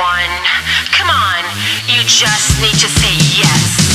one. Come on, you just need to say yes.